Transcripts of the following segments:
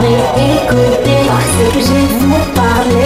parler et parce que je vous parler.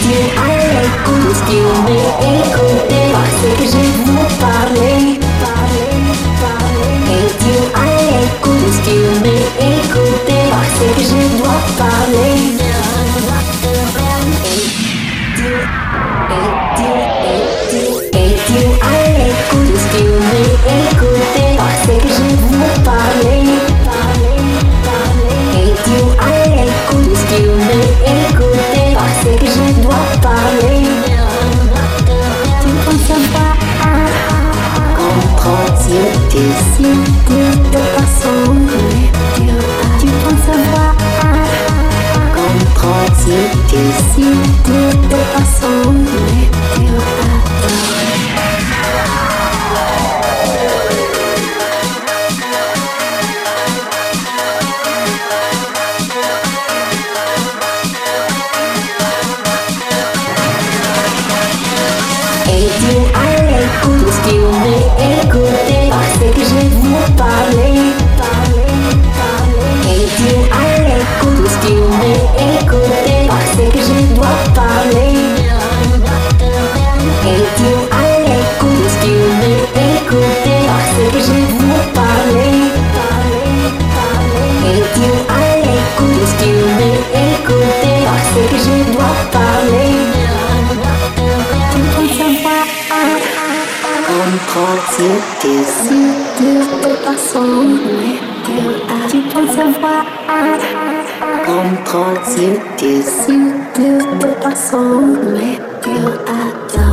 Dieu à l'écoute, Dieu m'écouter parce que je vous parler. Et Dieu à l'écoute, Dieu m'écouter parce que je dois parler. Et Dieu, et Dieu, et Dieu, et Dieu ici Mieux de façon Tu concevoir Comprends-tu qu'ici Mieux de façon Eighteen, I like to skill me. Si de toute façon Tu penses savoir Comprends-tu que si de toute façon Tu adores